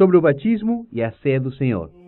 sobre o batismo e a ceia do Senhor.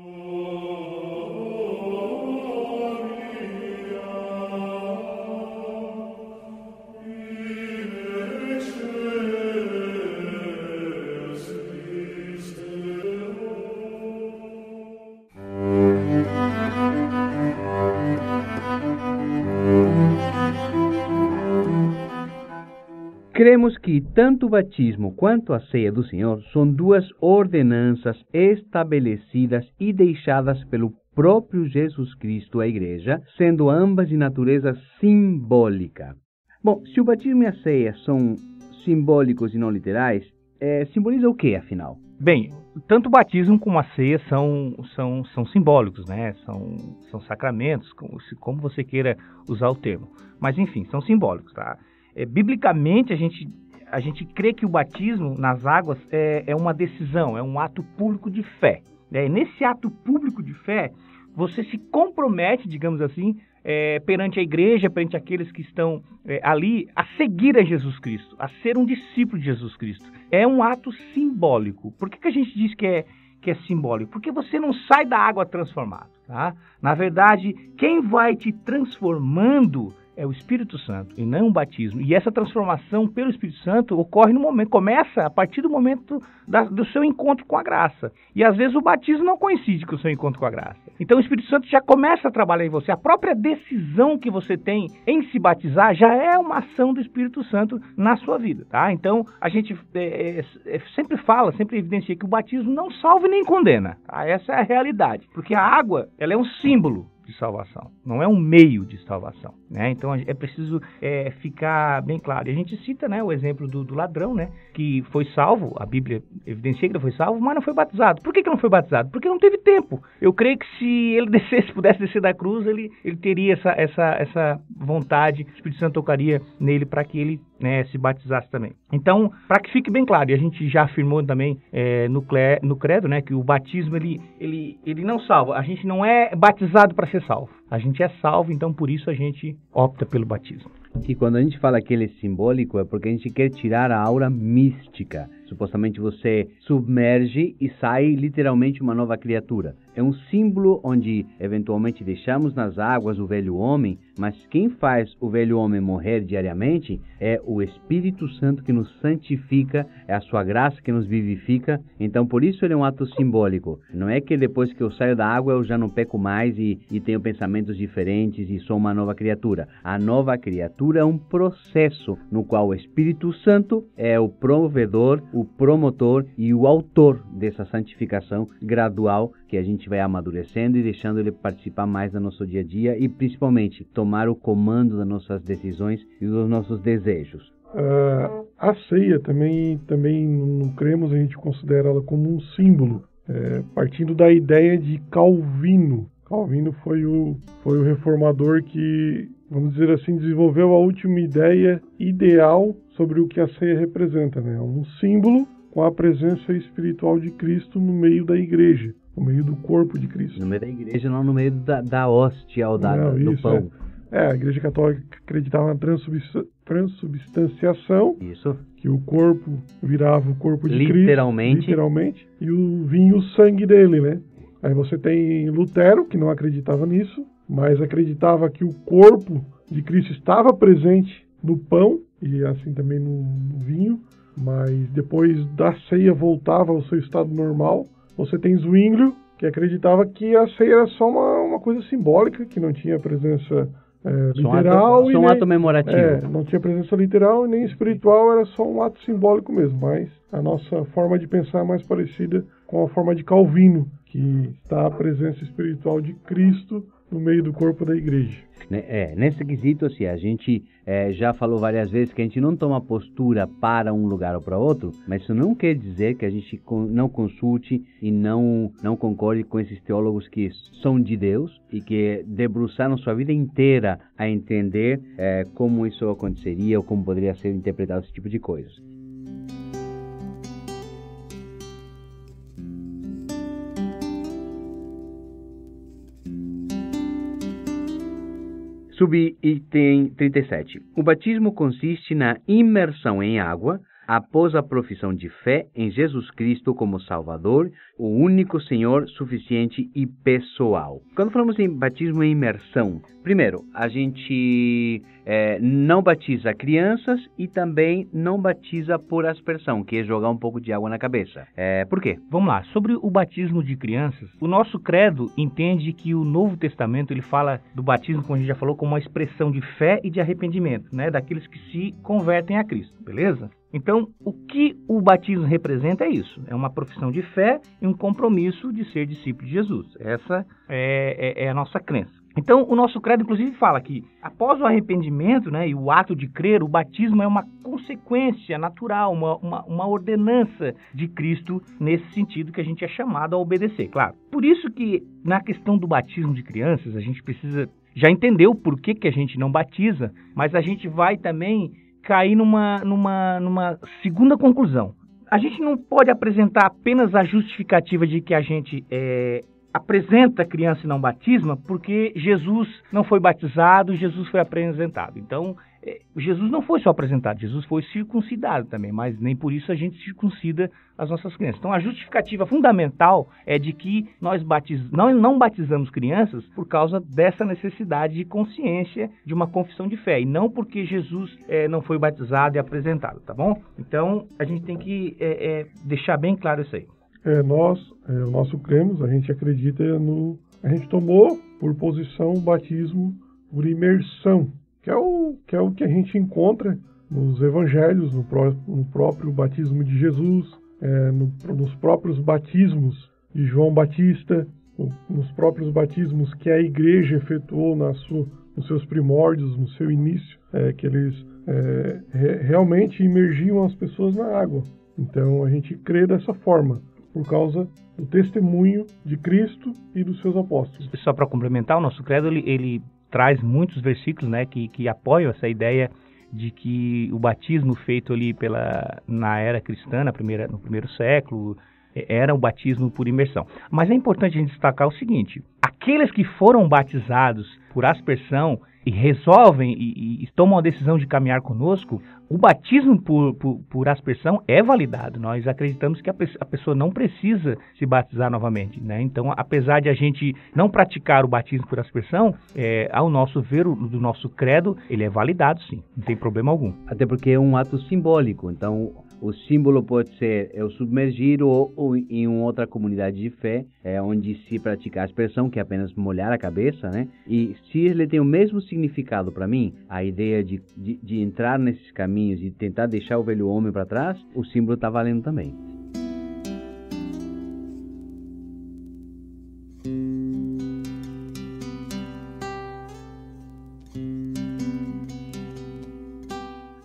Cremos que tanto o batismo quanto a ceia do Senhor são duas ordenanças estabelecidas e deixadas pelo próprio Jesus Cristo à Igreja, sendo ambas de natureza simbólica. Bom, se o batismo e a ceia são simbólicos e não literais, é, simboliza o que, afinal? Bem, tanto o batismo como a ceia são, são, são simbólicos, né? São, são sacramentos, como, como você queira usar o termo. Mas, enfim, são simbólicos, tá? É, biblicamente, a gente, a gente crê que o batismo nas águas é, é uma decisão, é um ato público de fé. Né? E nesse ato público de fé, você se compromete, digamos assim, é, perante a igreja, perante aqueles que estão é, ali, a seguir a Jesus Cristo, a ser um discípulo de Jesus Cristo. É um ato simbólico. Por que, que a gente diz que é, que é simbólico? Porque você não sai da água transformado. Tá? Na verdade, quem vai te transformando é o Espírito Santo e não o batismo. E essa transformação pelo Espírito Santo ocorre no momento, começa a partir do momento da, do seu encontro com a graça. E às vezes o batismo não coincide com o seu encontro com a graça. Então o Espírito Santo já começa a trabalhar em você. A própria decisão que você tem em se batizar já é uma ação do Espírito Santo na sua vida, tá? Então a gente é, é, é sempre fala, sempre evidencia que o batismo não salva nem condena. Tá? Essa é a realidade, porque a água ela é um símbolo de salvação, não é um meio de salvação. Né? Então é preciso é, ficar bem claro. E a gente cita né, o exemplo do, do, ladrão, né, que foi salvo, a Bíblia evidencia que ele foi salvo, mas não foi batizado. Por que, que não foi batizado? Porque não teve tempo. Eu creio que se ele descesse, pudesse descer da cruz, ele, ele teria essa, essa, essa vontade, o Espírito Santo tocaria nele para que ele né, se batizasse também. Então, para que fique bem claro, e a gente já afirmou também é, no, no credo, né, que o batismo ele, ele, ele não salva. A gente não é batizado para ser salvo. A gente é salvo, então por isso a gente opta pelo batismo. E quando a gente fala que ele é simbólico, é porque a gente quer tirar a aura mística. Supostamente você submerge e sai literalmente uma nova criatura. É um símbolo onde eventualmente deixamos nas águas o velho homem, mas quem faz o velho homem morrer diariamente é o Espírito Santo que nos santifica, é a sua graça que nos vivifica. Então, por isso ele é um ato simbólico. Não é que depois que eu saio da água eu já não peco mais e, e tenho pensamentos diferentes e sou uma nova criatura. A nova criatura é um processo no qual o Espírito Santo é o provedor, o promotor e o autor dessa santificação gradual que a gente vai amadurecendo e deixando ele participar mais do nosso dia a dia e principalmente tomar o comando das nossas decisões e dos nossos desejos. Uh, a ceia também, também não cremos, a gente considera ela como um símbolo, é, partindo da ideia de Calvino. Calvino foi o, foi o reformador que, vamos dizer assim, desenvolveu a última ideia ideal sobre o que a ceia representa. Né? Um símbolo com a presença espiritual de Cristo no meio da igreja no meio do corpo de Cristo. No meio da igreja, não no meio da, da hóstia ou da, não, do isso, pão. É. é. a igreja católica acreditava na transubstanciação. Isso. Que o corpo virava o corpo de literalmente. Cristo. Literalmente. E o vinho o sangue dele, né? Aí você tem Lutero, que não acreditava nisso, mas acreditava que o corpo de Cristo estava presente no pão e assim também no, no vinho, mas depois da ceia voltava ao seu estado normal você tem Zwinglio, que acreditava que a ceia era só uma, uma coisa simbólica, que não tinha presença é, literal. Só um ato memorativo. É, não tinha presença literal e nem espiritual, era só um ato simbólico mesmo. Mas a nossa forma de pensar é mais parecida com a forma de Calvino, que está a presença espiritual de Cristo no meio do corpo da igreja. Né, é, nesse quesito, assim, a gente é, já falou várias vezes que a gente não toma postura para um lugar ou para outro, mas isso não quer dizer que a gente não consulte e não, não concorde com esses teólogos que são de Deus e que debruçaram sua vida inteira a entender é, como isso aconteceria ou como poderia ser interpretado esse tipo de coisas. Subitem 37. O batismo consiste na imersão em água, após a profissão de fé em Jesus Cristo como Salvador, o único Senhor suficiente e pessoal. Quando falamos em batismo e imersão, primeiro, a gente é, não batiza crianças e também não batiza por aspersão, que é jogar um pouco de água na cabeça. É, por quê? Vamos lá, sobre o batismo de crianças, o nosso credo entende que o Novo Testamento ele fala do batismo, como a gente já falou, como uma expressão de fé e de arrependimento, né, daqueles que se convertem a Cristo, beleza? Então, o que o batismo representa é isso: é uma profissão de fé e um compromisso de ser discípulo de Jesus. Essa é, é, é a nossa crença. Então, o nosso credo, inclusive, fala que após o arrependimento né, e o ato de crer, o batismo é uma consequência natural, uma, uma, uma, ordenança de Cristo nesse sentido que a gente é chamado a obedecer, claro. Por isso que, na questão do batismo de crianças, a gente precisa já entender o porquê que a gente não batiza, mas a gente vai também cair numa, numa, numa segunda conclusão. A gente não pode apresentar apenas a justificativa de que a gente é, apresenta criança e não batisma porque Jesus não foi batizado, Jesus foi apresentado. Então, Jesus não foi só apresentado, Jesus foi circuncidado também, mas nem por isso a gente circuncida as nossas crianças. Então, a justificativa fundamental é de que nós batiz... não, não batizamos crianças por causa dessa necessidade de consciência de uma confissão de fé, e não porque Jesus é, não foi batizado e apresentado, tá bom? Então, a gente tem que é, é deixar bem claro isso aí. É, nós, é, o nosso cremos, a gente acredita no. A gente tomou por posição o batismo por imersão, que é o que, é o que a gente encontra nos evangelhos, no, pró no próprio batismo de Jesus, é, no, nos próprios batismos de João Batista, nos próprios batismos que a igreja efetuou na sua, nos seus primórdios, no seu início, é, que eles é, re realmente imergiam as pessoas na água. Então a gente crê dessa forma por causa do testemunho de Cristo e dos seus apóstolos. Só para complementar, o nosso credo ele, ele, traz muitos versículos né, que, que apoiam essa ideia de que o batismo feito ali pela, na era cristã, na primeira, no primeiro século, era o batismo por imersão. Mas é importante a gente destacar o seguinte: aqueles que foram batizados por aspersão e resolvem e, e, tomam a decisão de caminhar conosco, o batismo por, por, por aspersão é validado. Nós acreditamos que a, a, pessoa não precisa se batizar novamente. Né? Então, apesar de a gente não praticar o batismo por aspersão, é, ao nosso ver, o, do nosso credo, ele é validado sim, não tem problema algum. Até porque é um ato simbólico. Então, o símbolo pode ser eu submergir ou, ou em uma outra comunidade de fé, é, onde se pratica a aspersão, que é apenas molhar a cabeça, né? E se ele tem o mesmo significado para mim, a ideia de, de, de entrar nesses caminhos e tentar deixar o velho homem para trás, o símbolo está valendo também.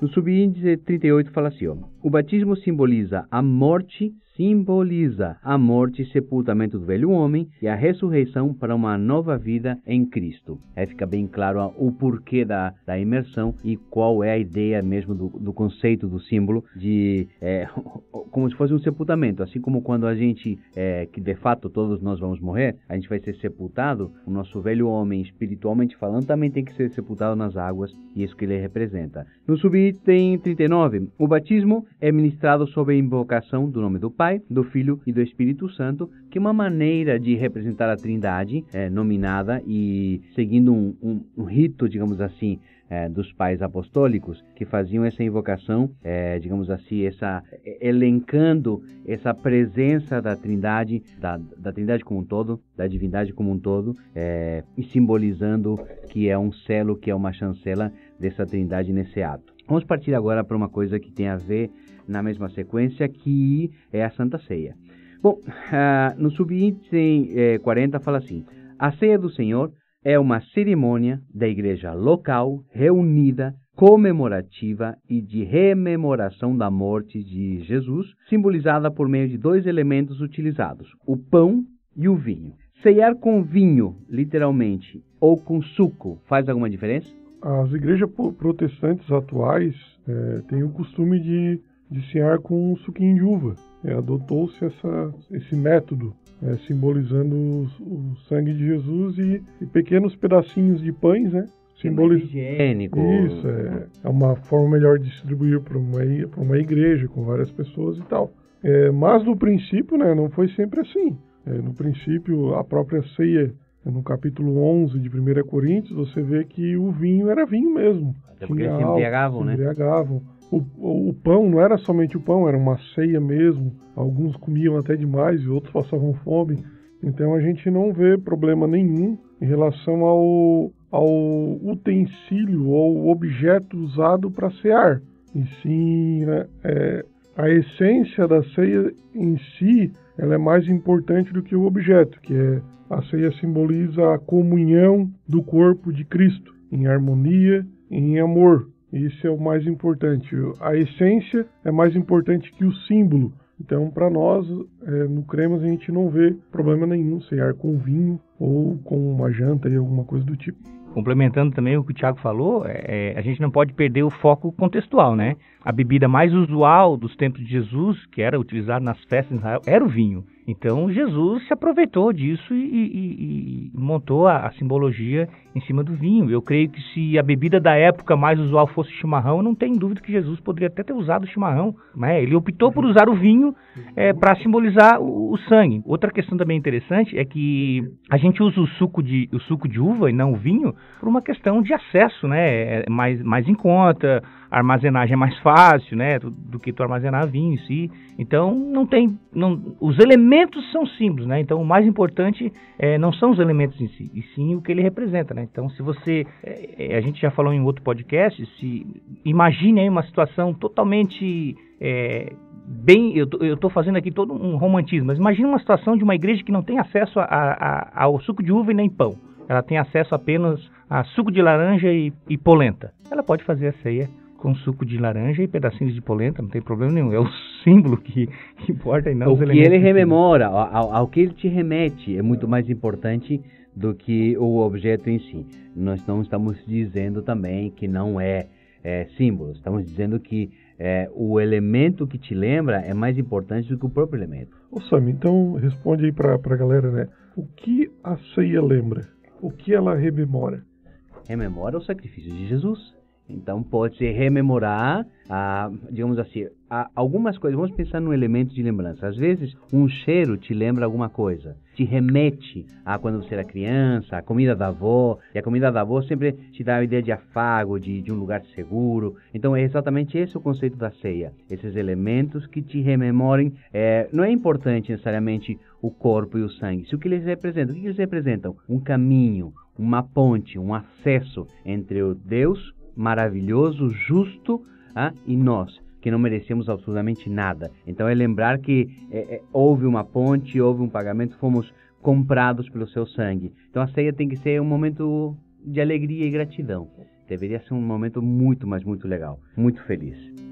No subíndice 38 fala assim, ó, o batismo simboliza a morte simboliza a morte e sepultamento do velho homem e a ressurreição para uma nova vida em Cristo. Aí fica bem claro o porquê da, da imersão e qual é a ideia mesmo do, do conceito do símbolo de é, como se fosse um sepultamento, assim como quando a gente, é, que de fato todos nós vamos morrer, a gente vai ser sepultado, o nosso velho homem, espiritualmente falando, também tem que ser sepultado nas águas e isso que ele representa. No subitem 39, o batismo é ministrado sob a invocação do nome do Pai Pai, do Filho e do Espírito Santo, que é uma maneira de representar a Trindade é, nominada e seguindo um, um, um rito, digamos assim, é, dos pais apostólicos que faziam essa invocação, é, digamos assim, essa elencando essa presença da Trindade, da, da Trindade como um todo, da divindade como um todo, é, e simbolizando que é um selo, que é uma chancela dessa Trindade nesse ato. Vamos partir agora para uma coisa que tem a ver na mesma sequência, que é a Santa Ceia. Bom, uh, no subíndice eh, 40 fala assim: a ceia do Senhor é uma cerimônia da igreja local reunida, comemorativa e de rememoração da morte de Jesus, simbolizada por meio de dois elementos utilizados: o pão e o vinho. Ceiar com vinho, literalmente, ou com suco, faz alguma diferença? As igrejas protestantes atuais é, têm o costume de de cear com um suquinho de uva. É, Adotou-se esse método, é, simbolizando o, o, sangue de Jesus e, e, pequenos pedacinhos de pães, né, simboliza. higiênico. Isso, é, é uma forma melhor de distribuir para uma, pra uma igreja com várias pessoas e tal. É, mas no princípio, né, não foi sempre assim. É, no princípio, a própria ceia, no capítulo 11 de 1 Coríntios, você vê que o vinho era vinho mesmo. Até porque eles se embriagavam, né? Se embriagavam. O, o, pão não era somente o pão, era uma ceia mesmo. Alguns comiam até demais e outros passavam fome. Então a gente não vê problema nenhum em relação ao, ao utensílio ou objeto usado para cear. E sim, é, é, a essência da ceia em si ela é mais importante do que o objeto, que é a ceia simboliza a comunhão do corpo de Cristo, em harmonia em amor. Isso é o mais importante. A essência é mais importante que o símbolo. Então, para nós, é, no Cremas, a gente não vê problema nenhum cear com vinho ou com uma janta e alguma coisa do tipo. Complementando também o que o Tiago falou, é, a gente não pode perder o foco contextual, né? A bebida mais usual dos tempos de Jesus, que era utilizada nas festas de Israel, era o vinho. Então Jesus se aproveitou disso e, e, e montou a, a, simbologia em cima do vinho. Eu creio que se a bebida da época mais usual fosse chimarrão, não tem dúvida que Jesus poderia até ter usado o chimarrão. Né? Ele optou por usar o vinho é, para simbolizar o, o, sangue. Outra questão também interessante é que a gente usa o suco de, o suco de uva e não o vinho por uma questão de acesso, né? É mais, mais em conta, a armazenagem é mais fácil, né, do, do, que tu armazenar vinho em si. Então não tem, não, os elementos são simples, né? Então o mais importante é, não são os elementos em si, e sim o que ele representa, né? Então se você, é a gente já falou em outro podcast, se imagine aí uma situação totalmente é, bem, eu estou fazendo aqui todo um romantismo, mas imagine uma situação de uma igreja que não tem acesso a, a, ao suco de uva e nem pão. Ela tem acesso apenas a suco de laranja e, e polenta. Ela pode fazer a ceia com suco de laranja e pedacinhos de polenta, não tem problema nenhum. É o símbolo que, importa e não o os que ele rememora, ao, ao, que ele te remete, é muito mais importante do que o objeto em si. Nós não estamos dizendo também que não é, é símbolo, estamos dizendo que é, o elemento que te lembra é mais importante do que o próprio elemento. Ô Sam, então responde aí para a galera, né? O que a ceia lembra? O que ela rememora? Rememora o sacrifício de Jesus. Então pode se rememorar, ah, digamos assim, ah, algumas coisas. Vamos pensar num elemento de lembrança. Às vezes um cheiro te lembra alguma coisa, te remete a quando você era criança, a comida da avó. E a comida da avó sempre te dá a ideia de afago, de, de um lugar seguro. Então é exatamente esse o conceito da ceia. Esses elementos que te rememorem. É, não é importante necessariamente o corpo e o sangue. Se o que eles representam, o que eles representam? Um caminho, uma ponte, um acesso entre o Deus maravilhoso, justo ah, e nós, que não merecemos absolutamente nada. Então é lembrar que é, é, houve uma ponte, houve um pagamento, fomos comprados pelo seu sangue. Então a ceia tem que ser um momento de alegria e gratidão. Deveria ser um momento muito, mas muito legal, muito feliz.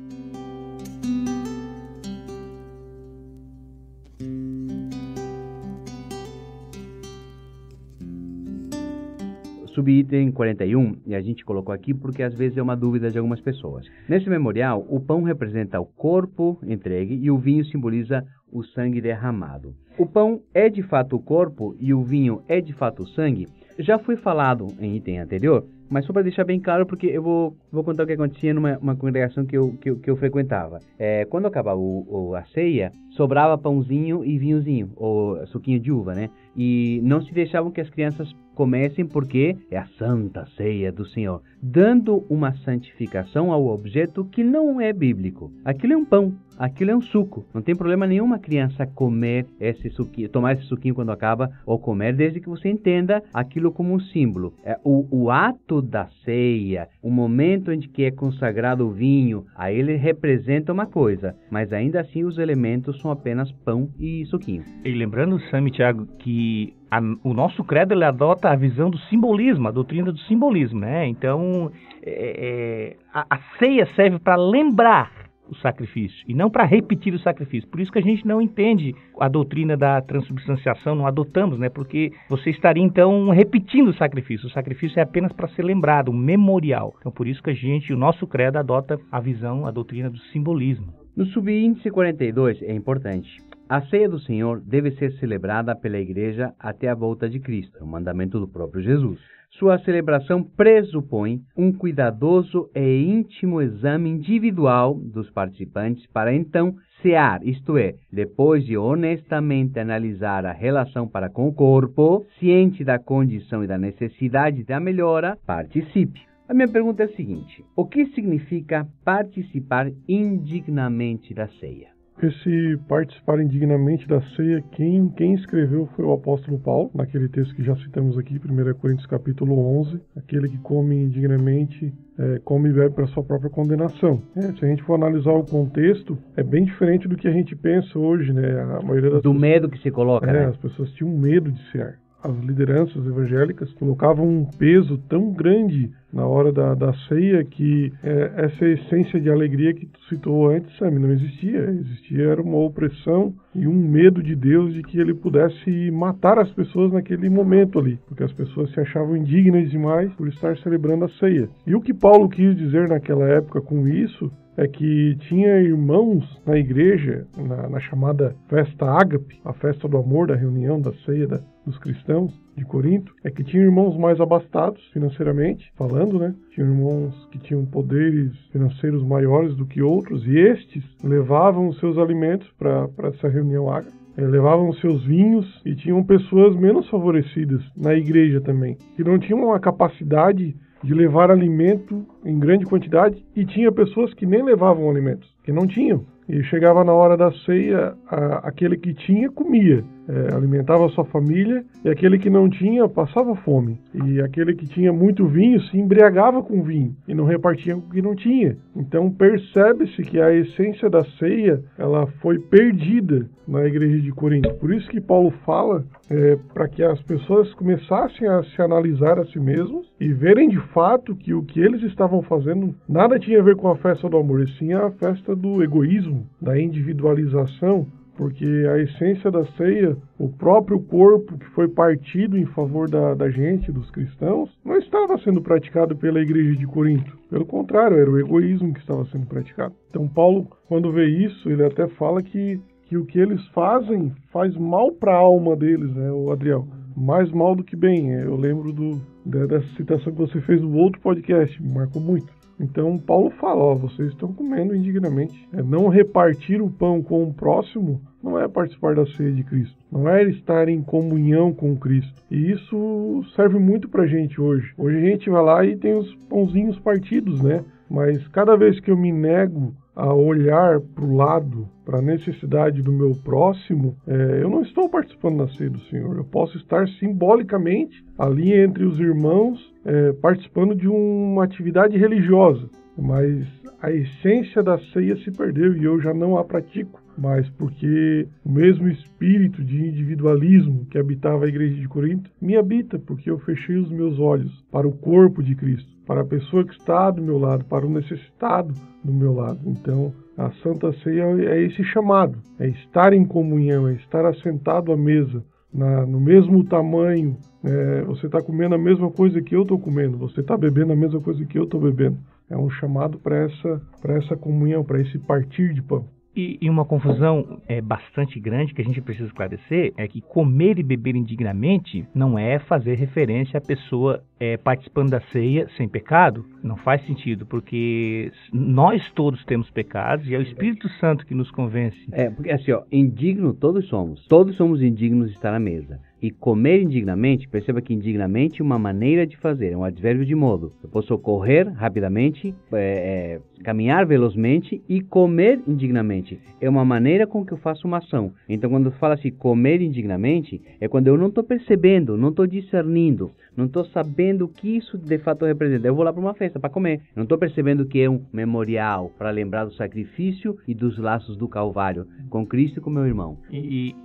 Subitem 41, e a gente colocou aqui porque às vezes é uma dúvida de algumas pessoas. Nesse memorial, o pão representa o corpo entregue e o vinho simboliza o sangue derramado. O pão é de fato o corpo e o vinho é de fato o sangue? Já foi falado em item anterior, mas só para deixar bem claro, porque eu vou, vou contar o que acontecia numa congregação que eu, que que eu frequentava. É, quando acabava o, o, a ceia, sobrava pãozinho e vinhozinho, ou suquinho de uva, né? E não se deixavam que as crianças comecem porque é a santa ceia do Senhor, dando uma santificação ao objeto que não é bíblico. Aquilo é um pão, aquilo é um suco. Não tem problema nenhum uma criança comer esse suquinho, tomar esse suquinho quando acaba ou comer, desde que você entenda aquilo como um símbolo. É, o, o ato da ceia, o momento em que é consagrado o vinho, aí ele representa uma coisa, mas ainda assim os elementos são apenas pão e suquinho. E lembrando, Sam e Thiago, que a, o nosso credo ele adota a visão do simbolismo, a doutrina do simbolismo, né? Então, é, é, a, a ceia serve para lembrar o sacrifício e não para repetir o sacrifício. Por isso que a gente não entende a doutrina da transubstanciação, não adotamos, né? Porque você estaria então repetindo o sacrifício. O sacrifício é apenas para ser lembrado, um memorial. Então por isso que a gente, o nosso credo adota a visão, a doutrina do simbolismo. No subíndice 42 é importante A ceia do Senhor deve ser celebrada pela igreja até a volta de Cristo, um mandamento do próprio Jesus. Sua celebração pressupõe um cuidadoso e íntimo exame individual dos participantes para então cear, isto é, depois de honestamente analisar a relação para com o corpo, ciente da condição e da necessidade da melhora, participe. A minha pergunta é a seguinte: o que significa participar indignamente da ceia? Esse participar indignamente da ceia, quem, quem escreveu foi o apóstolo Paulo, naquele texto que já citamos aqui, 1 Coríntios capítulo 11, aquele que come indignamente, é, come e bebe para sua própria condenação. É, se a gente for analisar o contexto, é bem diferente do que a gente pensa hoje, né? A maioria das do pessoas, medo que se coloca, é, né? As pessoas tinham medo de ser as lideranças evangélicas colocavam um peso tão grande na hora da, da ceia que é, essa essência de alegria que tu citou antes, Sam, não existia. Existia era uma opressão e um medo de Deus de que ele pudesse matar as pessoas naquele momento ali, porque as pessoas se achavam indignas demais por estar celebrando a ceia. E o que Paulo quis dizer naquela época com isso é que tinha irmãos na igreja, na, na, chamada festa ágape, a festa do amor, da reunião, da ceia da, dos cristãos de Corinto, é que tinha irmãos mais abastados financeiramente, falando, né? Tinha irmãos que tinham poderes financeiros maiores do que outros, e estes levavam os seus alimentos para essa reunião ágape. É, levavam seus vinhos e tinham pessoas menos favorecidas na igreja também, que não tinham a capacidade de levar alimento em grande quantidade e tinha pessoas que nem levavam alimentos, que não tinham. E chegava na hora da ceia, a, aquele que tinha comia, é, alimentava sua família, e aquele que não tinha passava fome. E aquele que tinha muito vinho se embriagava com vinho e não repartia com o que não tinha. Então percebe-se que a essência da ceia ela foi perdida na igreja de Corinto. Por isso que Paulo fala é, para que as pessoas começassem a se analisar a si mesmos e verem de fato que o que eles estavam fazendo nada tinha a ver com a festa do amor, e sim a festa do egoísmo, da individualização, porque a essência da ceia, o próprio corpo que foi partido em favor da, da gente, dos cristãos, não estava sendo praticado pela igreja de Corinto. Pelo contrário, era o egoísmo que estava sendo praticado. Então, Paulo, quando vê isso, ele até fala que, que o que eles fazem faz mal para a alma deles, né, o Adriel? Mais mal do que bem. Eu lembro do, dessa citação que você fez no outro podcast, marcou muito. Então Paulo fala, ó, vocês estão comendo indignamente. É não repartir o pão com o próximo não é participar da ceia de Cristo, não é estar em comunhão com Cristo. E isso serve muito pra gente hoje. Hoje a gente vai lá e tem os pãozinhos partidos, né? Mas cada vez que eu me nego a olhar para o lado, para a necessidade do meu próximo, é, eu não estou participando da ceia do Senhor. Eu posso estar simbolicamente ali entre os irmãos, é, participando de uma atividade religiosa, mas a essência da ceia se perdeu e eu já não a pratico mas porque o mesmo espírito de individualismo que habitava a igreja de Corinto me habita, porque eu fechei os meus olhos para o corpo de Cristo, para a pessoa que está do meu lado, para o necessitado do meu lado. Então, a Santa Ceia é esse chamado, é estar em comunhão, é estar assentado à mesa, na, no mesmo tamanho. É, você está comendo a mesma coisa que eu estou comendo, você está bebendo a mesma coisa que eu estou bebendo. É um chamado para essa, essa comunhão, para esse partir de pão. E, e, uma confusão é, bastante grande que a gente precisa esclarecer é que comer e beber indignamente não é fazer referência à pessoa é, participando da ceia sem pecado. Não faz sentido, porque nós todos temos pecados e é o Espírito Santo que nos convence. É, porque assim, ó, indigno todos somos. Todos somos indignos de estar à mesa. E comer indignamente, perceba que indignamente é uma maneira de fazer, é um advérbio de modo. Eu posso correr rapidamente, é, é, caminhar velozmente e comer indignamente. É uma maneira com que eu faço uma ação. Então, quando fala assim, comer indignamente, é quando eu não estou percebendo, não estou discernindo, não estou sabendo o que isso de fato representa. Eu vou lá para uma festa para comer. Não estou percebendo que é um memorial para lembrar do sacrifício e dos laços do Calvário com Cristo e com meu irmão. E, e,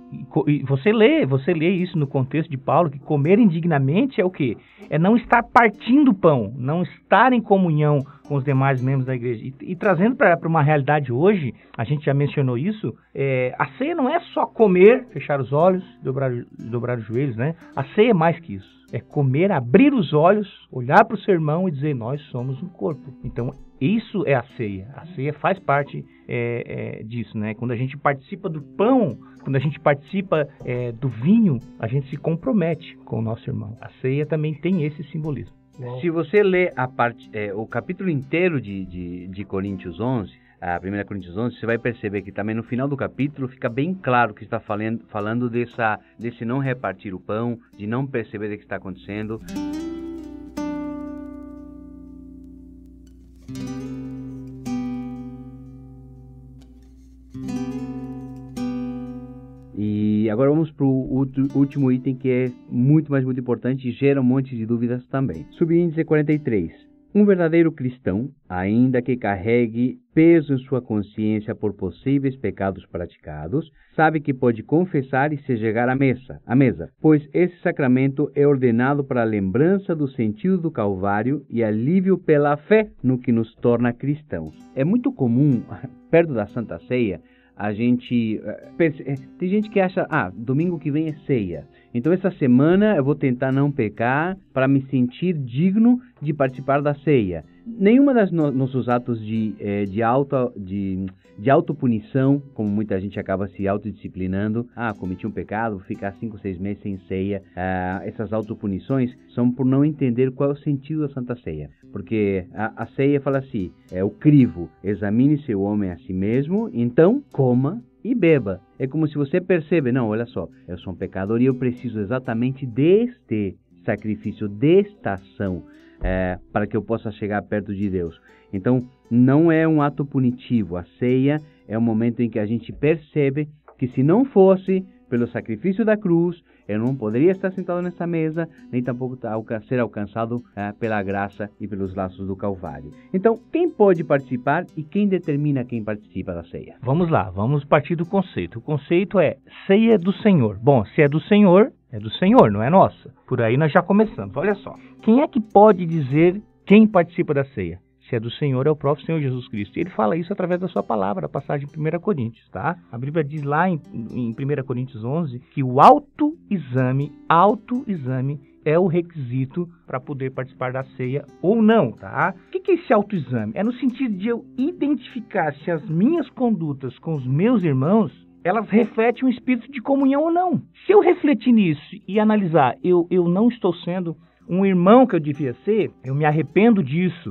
e você lê, você lê isso no contexto de Paulo que comer indignamente é o que? É não estar partindo pão, não estar em comunhão com os demais membros da igreja. E, e trazendo para uma realidade hoje, a gente já mencionou isso, é, a ceia não é só comer, fechar os olhos, dobrar, dobrar os joelhos, né? A ceia é mais que isso é comer, abrir os olhos, olhar para o sermão e dizer: Nós somos um corpo. Então, isso é a ceia. A ceia faz parte é, é, disso, né? Quando a gente participa do pão, quando a gente participa é, do vinho, a gente se compromete com o nosso irmão. A ceia também tem esse simbolismo. Se você lê a parte, é, o capítulo inteiro de, de, de Coríntios 11, a 1 Coríntios 11, você vai perceber que também no final do capítulo fica bem claro que está falando, falando dessa, desse não repartir o pão, de não perceber o que está acontecendo. E agora vamos para o último item que é muito, mais muito importante e gera um monte de dúvidas também. Subíndice 43. Um verdadeiro cristão, ainda que carregue peso em sua consciência por possíveis pecados praticados, sabe que pode confessar e se chegar à mesa, à mesa, pois esse sacramento é ordenado para a lembrança do sentido do Calvário e alívio pela fé no que nos torna cristãos. É muito comum, perto da Santa Ceia, a gente. Eh, eh, tem gente que acha, ah, domingo que vem é ceia. Então, essa semana eu vou tentar não pecar para me sentir digno de participar da ceia. Nenhuma das no, nossos atos de, eh, de, auto, de, de autopunição, como muita gente acaba se autodisciplinando, ah, cometi um pecado, vou ficar cinco, seis meses sem ceia. Ah, essas autopunições são por não entender qual é o sentido da Santa Ceia. Porque a, a ceia fala assim: é o crivo, examine seu homem a si mesmo, então coma e beba. É como se você percebe, não, olha só, eu sou um pecador e eu preciso exatamente deste sacrifício, desta ação, é, para que eu possa chegar perto de Deus. Então, não é um ato punitivo. A ceia é um momento em que a gente percebe que se não fosse pelo sacrifício da cruz, eu não poderia estar sentado nessa mesa, nem tampouco ser alcançado eh, pela graça e pelos laços do Calvário. Então, quem pode participar e quem determina quem participa da ceia? Vamos lá, vamos partir do conceito. O conceito é ceia do Senhor. Bom, se é do Senhor, é do Senhor, não é nossa. Por aí nós já começamos. Olha só. Quem é que pode dizer quem participa da ceia? Se é do Senhor, é o próprio Senhor Jesus Cristo. Ele fala isso através da sua palavra, a passagem em 1 Coríntios, tá? A Bíblia diz lá em, em 1 Coríntios 11 que o autoexame, autoexame é o requisito para poder participar da ceia ou não, tá? O que é esse autoexame? É no sentido de eu identificar se as minhas condutas com os meus irmãos elas refletem um espírito de comunhão ou não. Se eu refletir nisso e analisar, eu, eu não estou sendo um irmão que eu devia ser, eu me arrependo disso,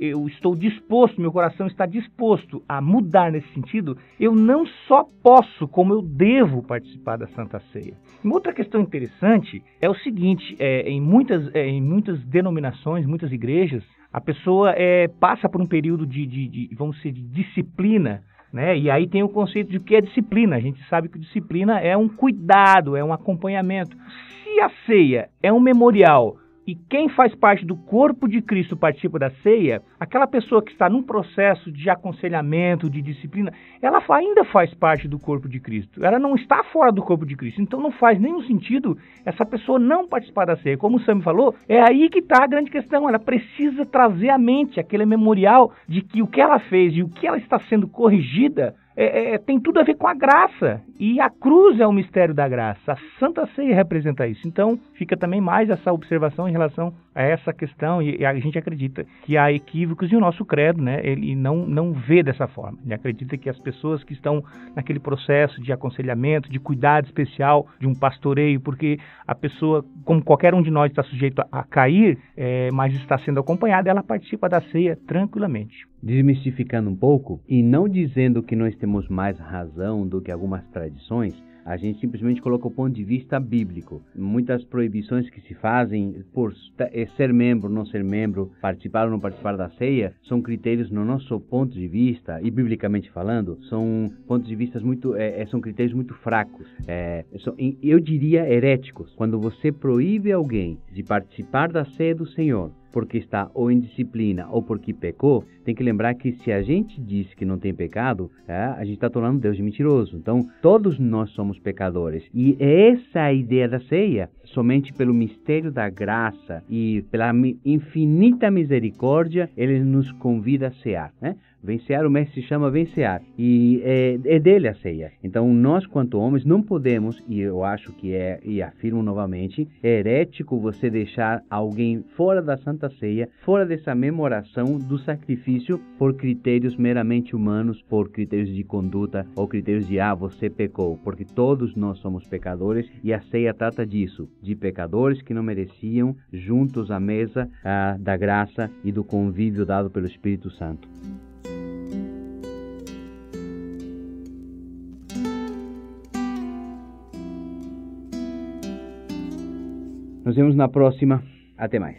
eu estou disposto, meu coração está disposto a mudar nesse sentido, eu não só posso, como eu devo participar da Santa Ceia. Uma outra questão interessante é o seguinte: é, em, muitas, é, em muitas denominações, muitas igrejas, a pessoa é, passa por um período de, de, de, vamos dizer, de disciplina. Né? E aí tem o conceito de o que é disciplina. A gente sabe que disciplina é um cuidado, é um acompanhamento. Se a ceia é um memorial e quem faz parte do corpo de Cristo participa da ceia, aquela pessoa que está num processo de aconselhamento, de disciplina, ela ainda faz parte do corpo de Cristo. Ela não está fora do corpo de Cristo. Então não faz nenhum sentido essa pessoa não participar da ceia. Como o Sam falou, é aí que está a grande questão. Ela precisa trazer à mente aquele memorial de que o que ela fez e o que ela está sendo corrigida é, é, tem tudo a ver com a graça. E a cruz é o mistério da graça. A Santa Ceia representa isso. Então, fica também mais essa observação em relação a essa questão. E, e a gente acredita que há equívocos e o nosso credo, né, ele não, não vê dessa forma. Ele acredita que as pessoas que estão naquele processo de aconselhamento, de cuidado especial, de um pastoreio, porque a pessoa, como qualquer um de nós, está sujeito a, a cair, é, mas está sendo acompanhada, ela participa da ceia tranquilamente desmistificando um pouco e não dizendo que nós temos mais razão do que algumas tradições, a gente simplesmente coloca o ponto de vista bíblico. Muitas proibições que se fazem por é, ser membro, não ser membro, participar ou não participar da ceia, são critérios no nosso ponto de vista e biblicamente falando, são pontos de vista muito, é, são critérios muito fracos. É, são, eu diria heréticos. Quando você proíbe alguém de participar da ceia do Senhor porque está ou em disciplina ou porque pecou, tem que lembrar que se a gente diz que não tem pecado, é, a gente está tornando Deus de mentiroso. Então, todos nós somos pecadores. E essa é a ideia da ceia. Somente pelo mistério da graça e pela infinita misericórdia, ele nos convida a cear. Né? Vencear, o mestre se chama vencear. E é, é dele a ceia. Então, nós, quanto homens, não podemos, e eu acho que é, e afirmo novamente, é herético você deixar alguém fora da Santa Ceia, fora dessa memoração do sacrifício por critérios meramente humanos, por critérios de conduta ou critérios de, ah, você pecou. Porque todos nós somos pecadores e a ceia trata disso, de pecadores que não mereciam juntos à mesa ah, da graça e do convívio dado pelo Espírito Santo. Nos vemos na próxima. Até mais.